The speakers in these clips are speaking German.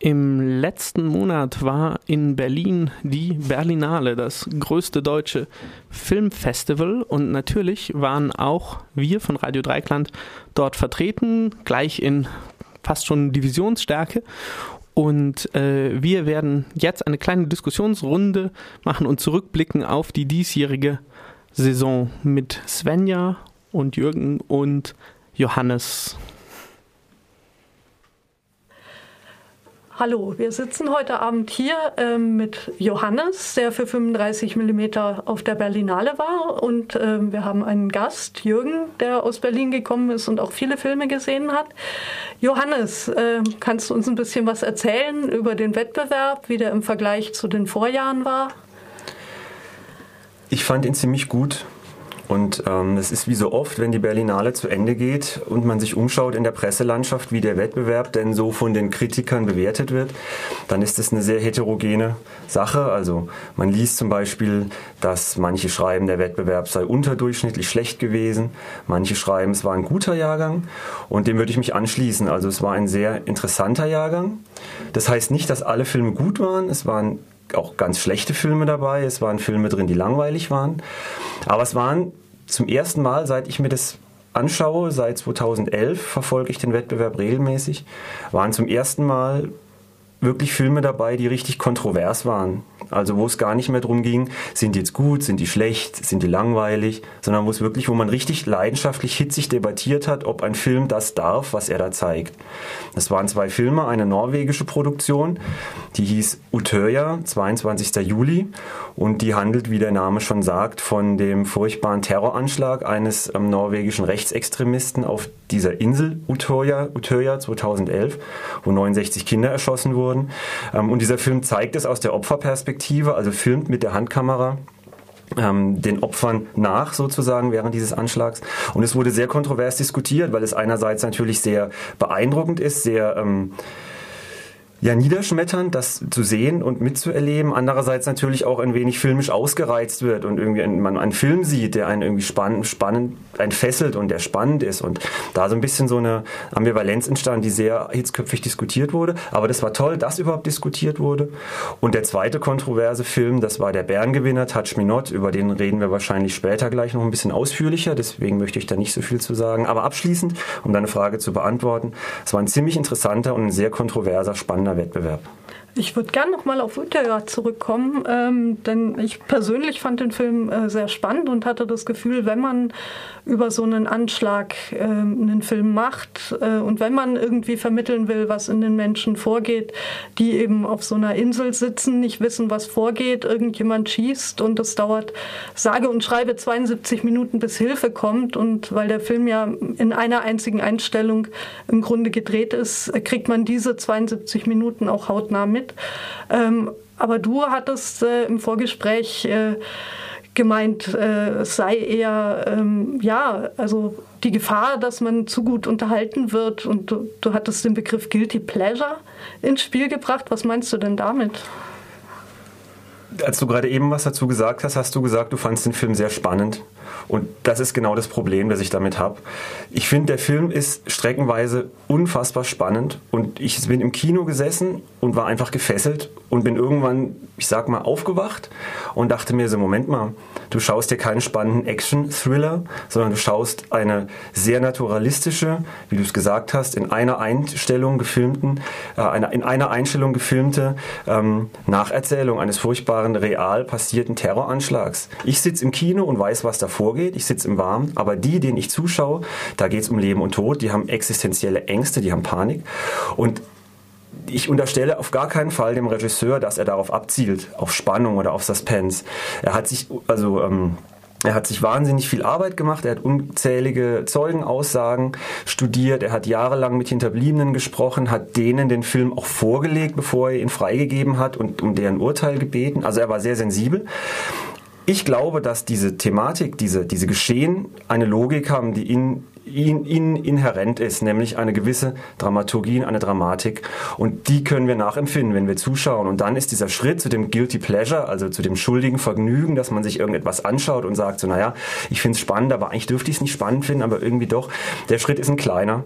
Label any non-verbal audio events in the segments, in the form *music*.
Im letzten Monat war in Berlin die Berlinale, das größte deutsche Filmfestival. Und natürlich waren auch wir von Radio Dreikland dort vertreten, gleich in fast schon Divisionsstärke. Und äh, wir werden jetzt eine kleine Diskussionsrunde machen und zurückblicken auf die diesjährige Saison mit Svenja und Jürgen und Johannes. Hallo, wir sitzen heute Abend hier ähm, mit Johannes, der für 35 mm auf der Berlinale war. Und ähm, wir haben einen Gast, Jürgen, der aus Berlin gekommen ist und auch viele Filme gesehen hat. Johannes, äh, kannst du uns ein bisschen was erzählen über den Wettbewerb, wie der im Vergleich zu den Vorjahren war? Ich fand ihn ziemlich gut. Und ähm, es ist wie so oft, wenn die Berlinale zu Ende geht und man sich umschaut in der Presselandschaft, wie der Wettbewerb denn so von den Kritikern bewertet wird, dann ist es eine sehr heterogene Sache. Also man liest zum Beispiel, dass manche schreiben, der Wettbewerb sei unterdurchschnittlich schlecht gewesen, manche schreiben, es war ein guter Jahrgang und dem würde ich mich anschließen. Also es war ein sehr interessanter Jahrgang. Das heißt nicht, dass alle Filme gut waren, es waren auch ganz schlechte Filme dabei, es waren Filme drin, die langweilig waren. Aber es waren zum ersten Mal, seit ich mir das anschaue, seit 2011 verfolge ich den Wettbewerb regelmäßig, waren zum ersten Mal wirklich Filme dabei, die richtig kontrovers waren. Also wo es gar nicht mehr darum ging, sind die jetzt gut, sind die schlecht, sind die langweilig, sondern wo es wirklich, wo man richtig leidenschaftlich hitzig debattiert hat, ob ein Film das darf, was er da zeigt. Das waren zwei Filme, eine norwegische Produktion, die hieß Utøya, 22. Juli und die handelt, wie der Name schon sagt, von dem furchtbaren Terroranschlag eines ähm, norwegischen Rechtsextremisten auf dieser Insel Utøya, Utøya 2011, wo 69 Kinder erschossen wurden. Ähm, und dieser Film zeigt es aus der Opferperspektive, also filmt mit der Handkamera ähm, den Opfern nach sozusagen während dieses Anschlags. Und es wurde sehr kontrovers diskutiert, weil es einerseits natürlich sehr beeindruckend ist, sehr ähm, ja, niederschmetternd, das zu sehen und mitzuerleben. Andererseits natürlich auch ein wenig filmisch ausgereizt wird und irgendwie man einen Film sieht, der einen irgendwie spannend, spannend, einen und der spannend ist. Und da so ein bisschen so eine Ambivalenz entstand, die sehr hitzköpfig diskutiert wurde. Aber das war toll, dass überhaupt diskutiert wurde. Und der zweite kontroverse Film, das war der Bärengewinner, Touch Me Not. Über den reden wir wahrscheinlich später gleich noch ein bisschen ausführlicher. Deswegen möchte ich da nicht so viel zu sagen. Aber abschließend, um deine Frage zu beantworten, es war ein ziemlich interessanter und ein sehr kontroverser, spannender Wettbewerb. Ich würde gerne nochmal auf Utøya zurückkommen, ähm, denn ich persönlich fand den Film äh, sehr spannend und hatte das Gefühl, wenn man über so einen Anschlag äh, einen Film macht äh, und wenn man irgendwie vermitteln will, was in den Menschen vorgeht, die eben auf so einer Insel sitzen, nicht wissen, was vorgeht, irgendjemand schießt und es dauert sage und schreibe 72 Minuten, bis Hilfe kommt und weil der Film ja in einer einzigen Einstellung im Grunde gedreht ist, kriegt man diese 72 Minuten auch hautnah mit. Ähm, aber du hattest äh, im Vorgespräch äh, gemeint, äh, es sei eher, ähm, ja, also die Gefahr, dass man zu gut unterhalten wird. Und du, du hattest den Begriff Guilty Pleasure ins Spiel gebracht. Was meinst du denn damit? Als du gerade eben was dazu gesagt hast, hast du gesagt, du fandest den Film sehr spannend. Und das ist genau das Problem, das ich damit habe. Ich finde, der Film ist streckenweise unfassbar spannend und ich bin im Kino gesessen und war einfach gefesselt und bin irgendwann, ich sag mal, aufgewacht und dachte mir so, Moment mal, du schaust dir keinen spannenden Action-Thriller, sondern du schaust eine sehr naturalistische, wie du es gesagt hast, in einer Einstellung gefilmten, äh, in einer Einstellung gefilmte ähm, Nacherzählung eines furchtbaren, real passierten Terroranschlags. Ich sitze im Kino und weiß, was da vorgeht, ich sitze im Warmen, aber die, denen ich zuschaue, da geht es um Leben und Tod, die haben existenzielle Ängste, die haben Panik und ich unterstelle auf gar keinen Fall dem Regisseur, dass er darauf abzielt, auf Spannung oder auf Suspense. Er hat sich, also, ähm, er hat sich wahnsinnig viel Arbeit gemacht, er hat unzählige Zeugenaussagen studiert, er hat jahrelang mit Hinterbliebenen gesprochen, hat denen den Film auch vorgelegt, bevor er ihn freigegeben hat und um deren Urteil gebeten. Also er war sehr sensibel. Ich glaube, dass diese Thematik, diese, diese Geschehen eine Logik haben, die in ihnen in, inhärent ist, nämlich eine gewisse Dramaturgie, eine Dramatik. Und die können wir nachempfinden, wenn wir zuschauen. Und dann ist dieser Schritt zu dem Guilty Pleasure, also zu dem schuldigen Vergnügen, dass man sich irgendetwas anschaut und sagt so, naja, ich finde es spannend, aber eigentlich dürfte ich es nicht spannend finden, aber irgendwie doch. Der Schritt ist ein kleiner.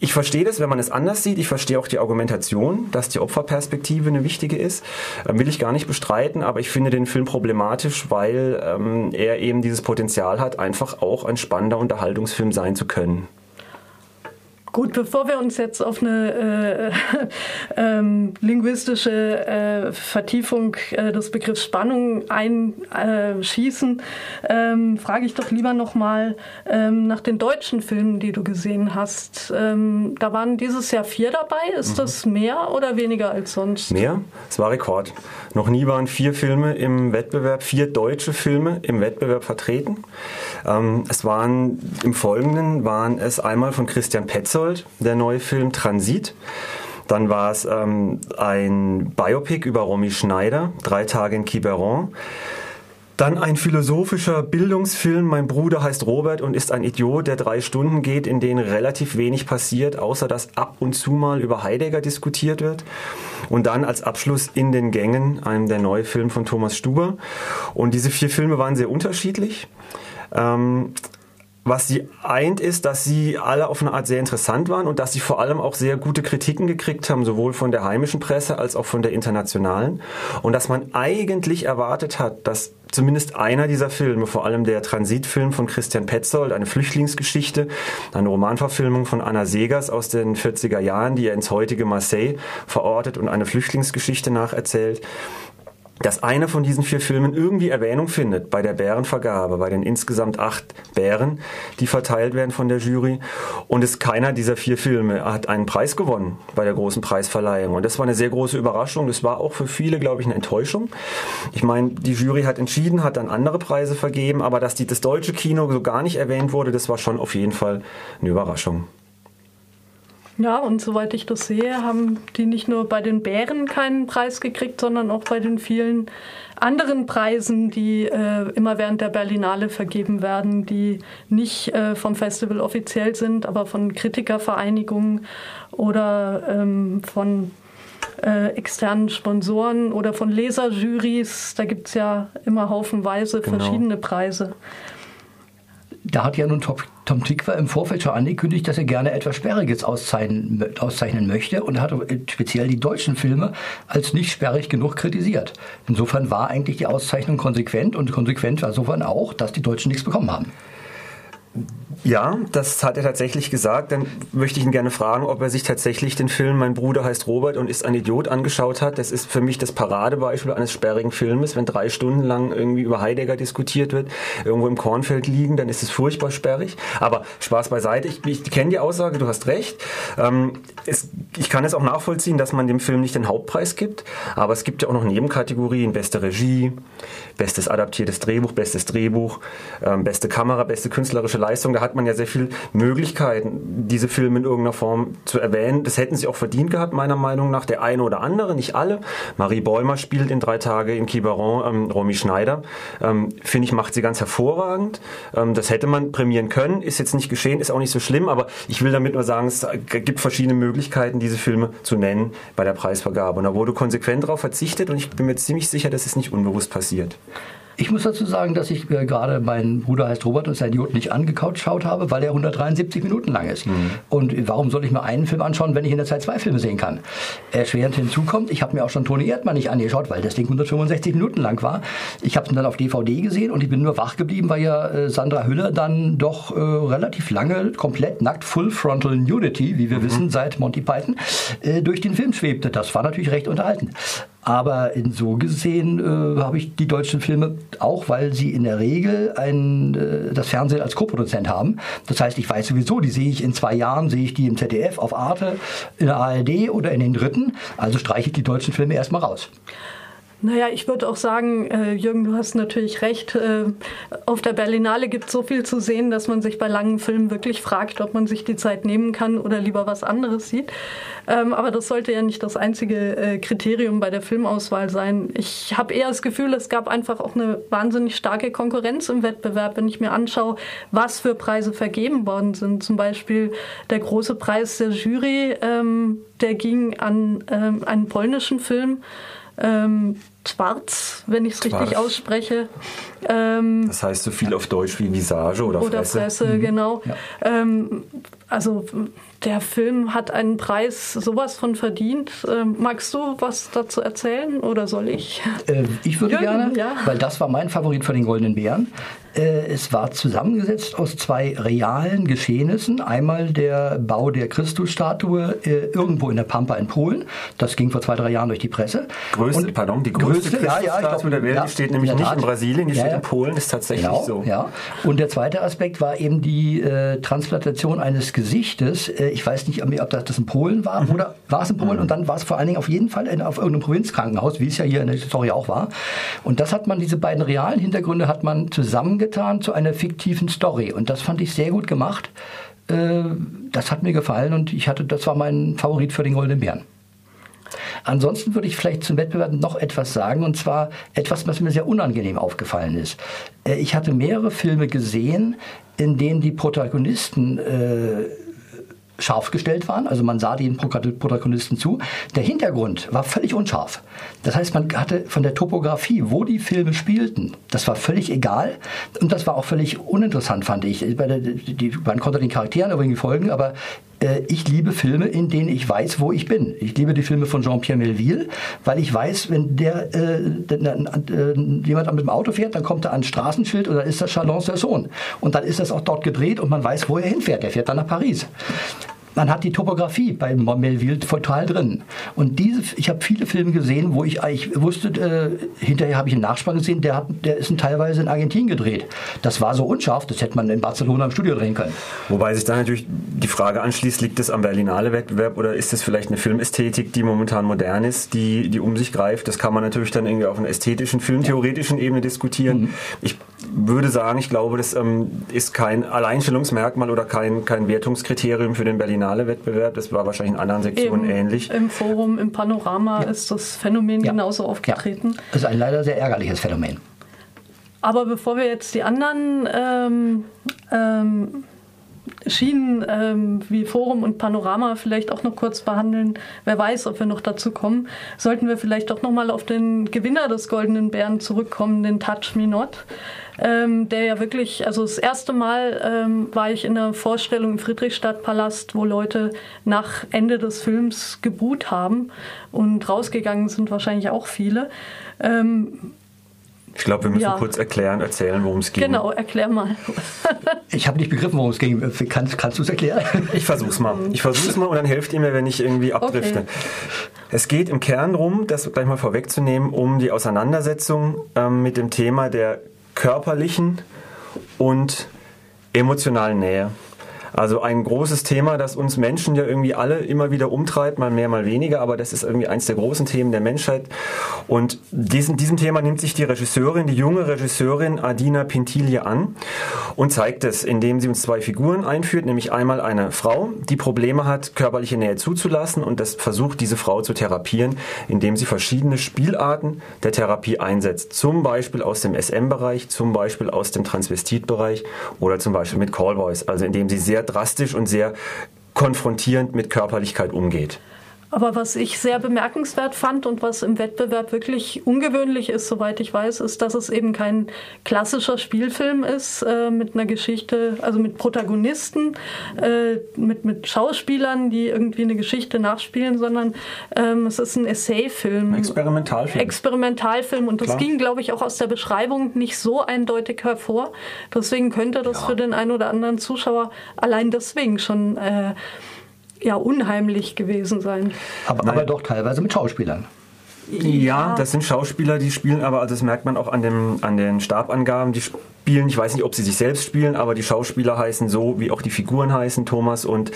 Ich verstehe das, wenn man es anders sieht. Ich verstehe auch die Argumentation, dass die Opferperspektive eine wichtige ist. Ähm, will ich gar nicht bestreiten, aber ich finde den Film problematisch, weil ähm, er eben dieses Potenzial hat, einfach auch ein spannender Unterhaltungsfilm sein zu können. können. Gut, bevor wir uns jetzt auf eine äh, *laughs* ähm, linguistische äh, Vertiefung äh, des Begriffs Spannung einschießen, ähm, frage ich doch lieber nochmal ähm, nach den deutschen Filmen, die du gesehen hast. Ähm, da waren dieses Jahr vier dabei. Ist mhm. das mehr oder weniger als sonst? Mehr? Es war Rekord. Noch nie waren vier Filme im Wettbewerb, vier deutsche Filme im Wettbewerb vertreten. Ähm, es waren im Folgenden waren es einmal von Christian Petzold, der neue Film Transit. Dann war es ähm, ein Biopic über Romy Schneider, Drei Tage in Quiberon. Dann ein philosophischer Bildungsfilm. Mein Bruder heißt Robert und ist ein Idiot, der drei Stunden geht, in denen relativ wenig passiert, außer dass ab und zu mal über Heidegger diskutiert wird. Und dann als Abschluss in den Gängen, einem der neue Film von Thomas Stuber. Und diese vier Filme waren sehr unterschiedlich. Ähm, was sie eint, ist, dass sie alle auf eine Art sehr interessant waren und dass sie vor allem auch sehr gute Kritiken gekriegt haben, sowohl von der heimischen Presse als auch von der internationalen. Und dass man eigentlich erwartet hat, dass zumindest einer dieser Filme, vor allem der Transitfilm von Christian Petzold, eine Flüchtlingsgeschichte, eine Romanverfilmung von Anna Segers aus den 40er Jahren, die er ins heutige Marseille verortet und eine Flüchtlingsgeschichte nacherzählt, dass einer von diesen vier Filmen irgendwie Erwähnung findet bei der Bärenvergabe, bei den insgesamt acht Bären, die verteilt werden von der Jury. Und es keiner dieser vier Filme hat einen Preis gewonnen bei der großen Preisverleihung. Und das war eine sehr große Überraschung. Das war auch für viele, glaube ich, eine Enttäuschung. Ich meine, die Jury hat entschieden, hat dann andere Preise vergeben, aber dass die, das deutsche Kino so gar nicht erwähnt wurde, das war schon auf jeden Fall eine Überraschung. Ja, und soweit ich das sehe, haben die nicht nur bei den Bären keinen Preis gekriegt, sondern auch bei den vielen anderen Preisen, die äh, immer während der Berlinale vergeben werden, die nicht äh, vom Festival offiziell sind, aber von Kritikervereinigungen oder ähm, von äh, externen Sponsoren oder von Leserjurys. Da gibt es ja immer haufenweise genau. verschiedene Preise. Da hat ja nun Tom, Tom Tikva im Vorfeld schon angekündigt, dass er gerne etwas Sperriges auszeichnen, auszeichnen möchte und hat speziell die deutschen Filme als nicht sperrig genug kritisiert. Insofern war eigentlich die Auszeichnung konsequent und konsequent war insofern auch, dass die Deutschen nichts bekommen haben. Ja, das hat er tatsächlich gesagt. Dann möchte ich ihn gerne fragen, ob er sich tatsächlich den Film Mein Bruder heißt Robert und ist ein Idiot angeschaut hat. Das ist für mich das Paradebeispiel eines sperrigen Filmes. Wenn drei Stunden lang irgendwie über Heidegger diskutiert wird, irgendwo im Kornfeld liegen, dann ist es furchtbar sperrig. Aber Spaß beiseite. Ich, ich kenne die Aussage, du hast recht. Ähm, es, ich kann es auch nachvollziehen, dass man dem Film nicht den Hauptpreis gibt. Aber es gibt ja auch noch Nebenkategorien. Beste Regie, bestes adaptiertes Drehbuch, bestes Drehbuch, ähm, beste Kamera, beste künstlerische Leistung. Da hat man ja sehr viele Möglichkeiten, diese Filme in irgendeiner Form zu erwähnen. Das hätten sie auch verdient gehabt, meiner Meinung nach. Der eine oder andere, nicht alle. Marie Bäumer spielt in drei Tage in Quiberon ähm, Romy Schneider. Ähm, Finde ich, macht sie ganz hervorragend. Ähm, das hätte man prämieren können. Ist jetzt nicht geschehen, ist auch nicht so schlimm, aber ich will damit nur sagen, es gibt verschiedene Möglichkeiten, diese Filme zu nennen bei der Preisvergabe. Und da wurde konsequent darauf verzichtet und ich bin mir ziemlich sicher, dass es nicht unbewusst passiert. Ich muss dazu sagen, dass ich äh, gerade meinen Bruder heißt Robert und sein Idiot nicht angeschaut habe, weil er 173 Minuten lang ist. Mhm. Und warum soll ich mir einen Film anschauen, wenn ich in der Zeit zwei Filme sehen kann? Erschwerend hinzu kommt, ich habe mir auch schon Toni Erdmann nicht angeschaut, weil das Ding 165 Minuten lang war. Ich habe ihn dann auf DVD gesehen und ich bin nur wach geblieben, weil ja äh, Sandra Hüller dann doch äh, relativ lange komplett nackt, Full Frontal Nudity, wie wir mhm. wissen, seit Monty Python, äh, durch den Film schwebte. Das war natürlich recht unterhaltend. Aber in so gesehen äh, habe ich die deutschen Filme auch, weil sie in der Regel ein, äh, das Fernsehen als Co-Produzent haben. Das heißt, ich weiß sowieso, die sehe ich in zwei Jahren, sehe ich die im ZDF, auf Arte, in der ARD oder in den dritten. Also streiche ich die deutschen Filme erstmal raus. Naja, ich würde auch sagen, äh, Jürgen, du hast natürlich recht. Äh, auf der Berlinale gibt es so viel zu sehen, dass man sich bei langen Filmen wirklich fragt, ob man sich die Zeit nehmen kann oder lieber was anderes sieht. Ähm, aber das sollte ja nicht das einzige äh, Kriterium bei der Filmauswahl sein. Ich habe eher das Gefühl, es gab einfach auch eine wahnsinnig starke Konkurrenz im Wettbewerb, wenn ich mir anschaue, was für Preise vergeben worden sind. Zum Beispiel der große Preis der Jury, ähm, der ging an ähm, einen polnischen Film ähm, Schwarz, wenn ich es richtig ausspreche. Ähm, das heißt so viel auf Deutsch wie Visage oder, oder Fresse. Fresse, mhm. genau. Ja. Ähm, also der Film hat einen Preis sowas von verdient. Ähm, magst du was dazu erzählen oder soll ich? Äh, ich würde Jürgen, gerne, ja. weil das war mein Favorit für den Goldenen Bären. Äh, es war zusammengesetzt aus zwei realen Geschehnissen. Einmal der Bau der Christusstatue äh, irgendwo in der Pampa in Polen. Das ging vor zwei, drei Jahren durch die Presse. Größte, Und, pardon, die größte, größte Christusstatue ja, ja, glaub, der Welt ja, steht nämlich nicht in Brasilien, die steht in Polen, ist tatsächlich genau, so. Ja. Und der zweite Aspekt war eben die äh, Transplantation eines Gesichtes. Äh, ich weiß nicht, ob das, das in Polen war mhm. oder war es in Polen mhm. und dann war es vor allen Dingen auf jeden Fall in, auf irgendeinem Provinzkrankenhaus, wie es ja hier in der Story auch war. Und das hat man, diese beiden realen Hintergründe hat man zusammengetan zu einer fiktiven Story. Und das fand ich sehr gut gemacht. Äh, das hat mir gefallen und ich hatte, das war mein Favorit für den Goldenen Bären. Ansonsten würde ich vielleicht zum Wettbewerb noch etwas sagen, und zwar etwas, was mir sehr unangenehm aufgefallen ist. Äh, ich hatte mehrere Filme gesehen, in denen die Protagonisten äh, scharf gestellt waren, also man sah den Protagonisten zu. Der Hintergrund war völlig unscharf. Das heißt, man hatte von der Topografie, wo die Filme spielten, das war völlig egal und das war auch völlig uninteressant, fand ich. Man konnte den Charakteren irgendwie folgen, aber ich liebe Filme, in denen ich weiß, wo ich bin. Ich liebe die Filme von Jean-Pierre Melville, weil ich weiß, wenn der, äh, äh, jemand mit dem Auto fährt, dann kommt er an ein Straßenschild oder ist das Chalon-sur-Saône. Und dann ist das auch dort gedreht und man weiß, wo er hinfährt. Er fährt dann nach Paris man hat die Topografie bei Melville total drin. Und diese, ich habe viele Filme gesehen, wo ich eigentlich wusste, äh, hinterher habe ich einen Nachspann gesehen, der, hat, der ist teilweise in Argentinien gedreht. Das war so unscharf, das hätte man in Barcelona im Studio drehen können. Wobei sich da natürlich die Frage anschließt, liegt es am Berlinale-Wettbewerb oder ist es vielleicht eine Filmästhetik, die momentan modern ist, die, die um sich greift? Das kann man natürlich dann irgendwie auf einer ästhetischen, filmtheoretischen Ebene diskutieren. Mhm. Ich würde sagen, ich glaube, das ähm, ist kein Alleinstellungsmerkmal oder kein, kein Wertungskriterium für den Berlinale Wettbewerb. Das war wahrscheinlich in anderen Sektionen Eben, ähnlich. Im Forum, im Panorama ja. ist das Phänomen ja. genauso aufgetreten. Ja. Das ist ein leider sehr ärgerliches Phänomen. Aber bevor wir jetzt die anderen ähm, ähm, Schienen ähm, wie Forum und Panorama vielleicht auch noch kurz behandeln. Wer weiß, ob wir noch dazu kommen. Sollten wir vielleicht doch noch mal auf den Gewinner des Goldenen Bären zurückkommen, den Touch Me Not, ähm, der ja wirklich, also das erste Mal ähm, war ich in einer Vorstellung im Friedrichstadtpalast, wo Leute nach Ende des Films gebuht haben und rausgegangen sind wahrscheinlich auch viele. Ähm, ich glaube, wir müssen ja. kurz erklären, erzählen, worum es ging. Genau, erklär mal. ich habe nicht begriffen, worum es ging. Kannst, kannst du es erklären? Ich versuch's mal. Ich versuch's mal und dann helft ihr mir, wenn ich irgendwie abdrifte. Okay. Es geht im Kern darum, das gleich mal vorwegzunehmen, um die Auseinandersetzung ähm, mit dem Thema der körperlichen und emotionalen Nähe. Also ein großes Thema, das uns Menschen ja irgendwie alle immer wieder umtreibt, mal mehr, mal weniger, aber das ist irgendwie eins der großen Themen der Menschheit. Und diesen, diesem Thema nimmt sich die Regisseurin, die junge Regisseurin Adina Pintilia an und zeigt es, indem sie uns zwei Figuren einführt, nämlich einmal eine Frau, die Probleme hat, körperliche Nähe zuzulassen und das versucht, diese Frau zu therapieren, indem sie verschiedene Spielarten der Therapie einsetzt. Zum Beispiel aus dem SM-Bereich, zum Beispiel aus dem Transvestit-Bereich oder zum Beispiel mit Callboys, also indem sie sehr drastisch und sehr konfrontierend mit Körperlichkeit umgeht. Aber was ich sehr bemerkenswert fand und was im Wettbewerb wirklich ungewöhnlich ist, soweit ich weiß, ist, dass es eben kein klassischer Spielfilm ist äh, mit einer Geschichte, also mit Protagonisten, äh, mit, mit Schauspielern, die irgendwie eine Geschichte nachspielen, sondern ähm, es ist ein Essayfilm. Experimentalfilm. Experimentalfilm. Und das Klar. ging, glaube ich, auch aus der Beschreibung nicht so eindeutig hervor. Deswegen könnte das ja. für den einen oder anderen Zuschauer allein deswegen schon äh, ja unheimlich gewesen sein. Aber, aber doch teilweise mit Schauspielern. Ja, das sind Schauspieler, die spielen aber, also das merkt man auch an, dem, an den Stabangaben, die spielen, ich weiß nicht, ob sie sich selbst spielen, aber die Schauspieler heißen so, wie auch die Figuren heißen, Thomas und,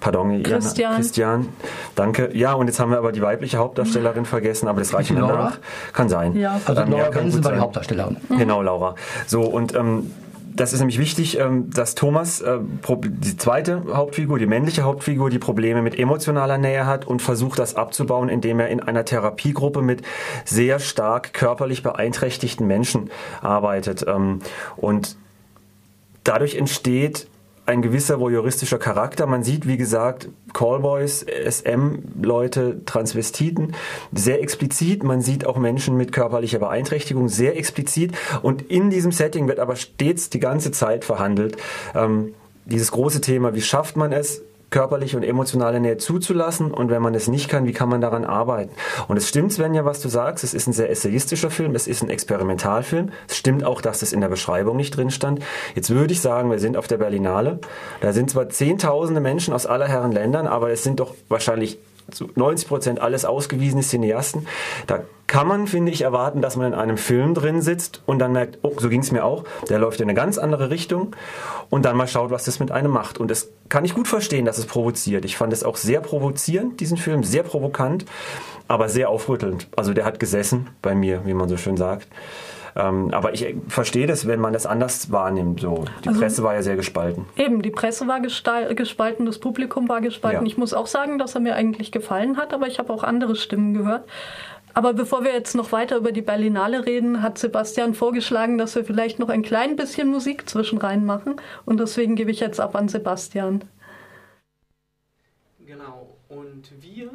pardon, Christian. Ian, Christian. Danke. Ja, und jetzt haben wir aber die weibliche Hauptdarstellerin vergessen, aber das reicht mir Laura? nach. Kann sein. Ja. Also Ähm, Laura ja, kann Benson war die sein. Hauptdarstellerin. Genau, Laura. So, und ähm, das ist nämlich wichtig, ähm, dass Thomas, äh, die zweite Hauptfigur, die männliche Hauptfigur, die Probleme mit emotionaler Nähe hat und versucht, das abzubauen, indem er in einer Therapiegruppe mit sehr stark körperlich beeinträchtigten Menschen arbeitet. Ähm, und dadurch entsteht ein gewisser voyeuristischer Charakter. Man sieht, wie gesagt, Callboys, SM-Leute, Transvestiten, sehr explizit. Man sieht auch Menschen mit körperlicher Beeinträchtigung, sehr explizit. Und in diesem Setting wird aber stets die ganze Zeit verhandelt. Ähm, dieses große Thema, wie schafft man es, körperliche und emotionale Nähe zuzulassen und wenn man es nicht kann, wie kann man daran arbeiten? Und es stimmt, Svenja, was du sagst, es ist ein sehr essayistischer Film, es ist ein Experimentalfilm. Es stimmt auch, dass das in der Beschreibung nicht drin stand. Jetzt würde ich sagen, wir sind auf der Berlinale. Da sind zwar zehntausende Menschen aus aller Herren Ländern, aber es sind doch wahrscheinlich zu 90 Prozent alles ausgewiesene Cineasten. Da kann man, finde ich, erwarten, dass man in einem Film drin sitzt und dann merkt, oh, so ging es mir auch, der läuft in eine ganz andere Richtung und dann mal schaut, was das mit einem macht. Und das kann ich gut verstehen, dass es provoziert. Ich fand es auch sehr provozierend, diesen Film, sehr provokant, aber sehr aufrüttelnd. Also der hat gesessen bei mir, wie man so schön sagt. Ähm, aber ich verstehe das, wenn man das anders wahrnimmt. So. Die Also- Presse war ja sehr gespalten. Eben, die Presse war gespalten, das Publikum war gespalten. Ja. Ich muss auch sagen, dass er mir eigentlich gefallen hat, aber ich habe auch andere Stimmen gehört. Aber bevor wir jetzt noch weiter über die Berlinale reden, hat Sebastian vorgeschlagen, dass wir vielleicht noch ein klein bisschen Musik zwischen rein machen. Und deswegen gebe ich jetzt ab an Sebastian. Genau. Und wir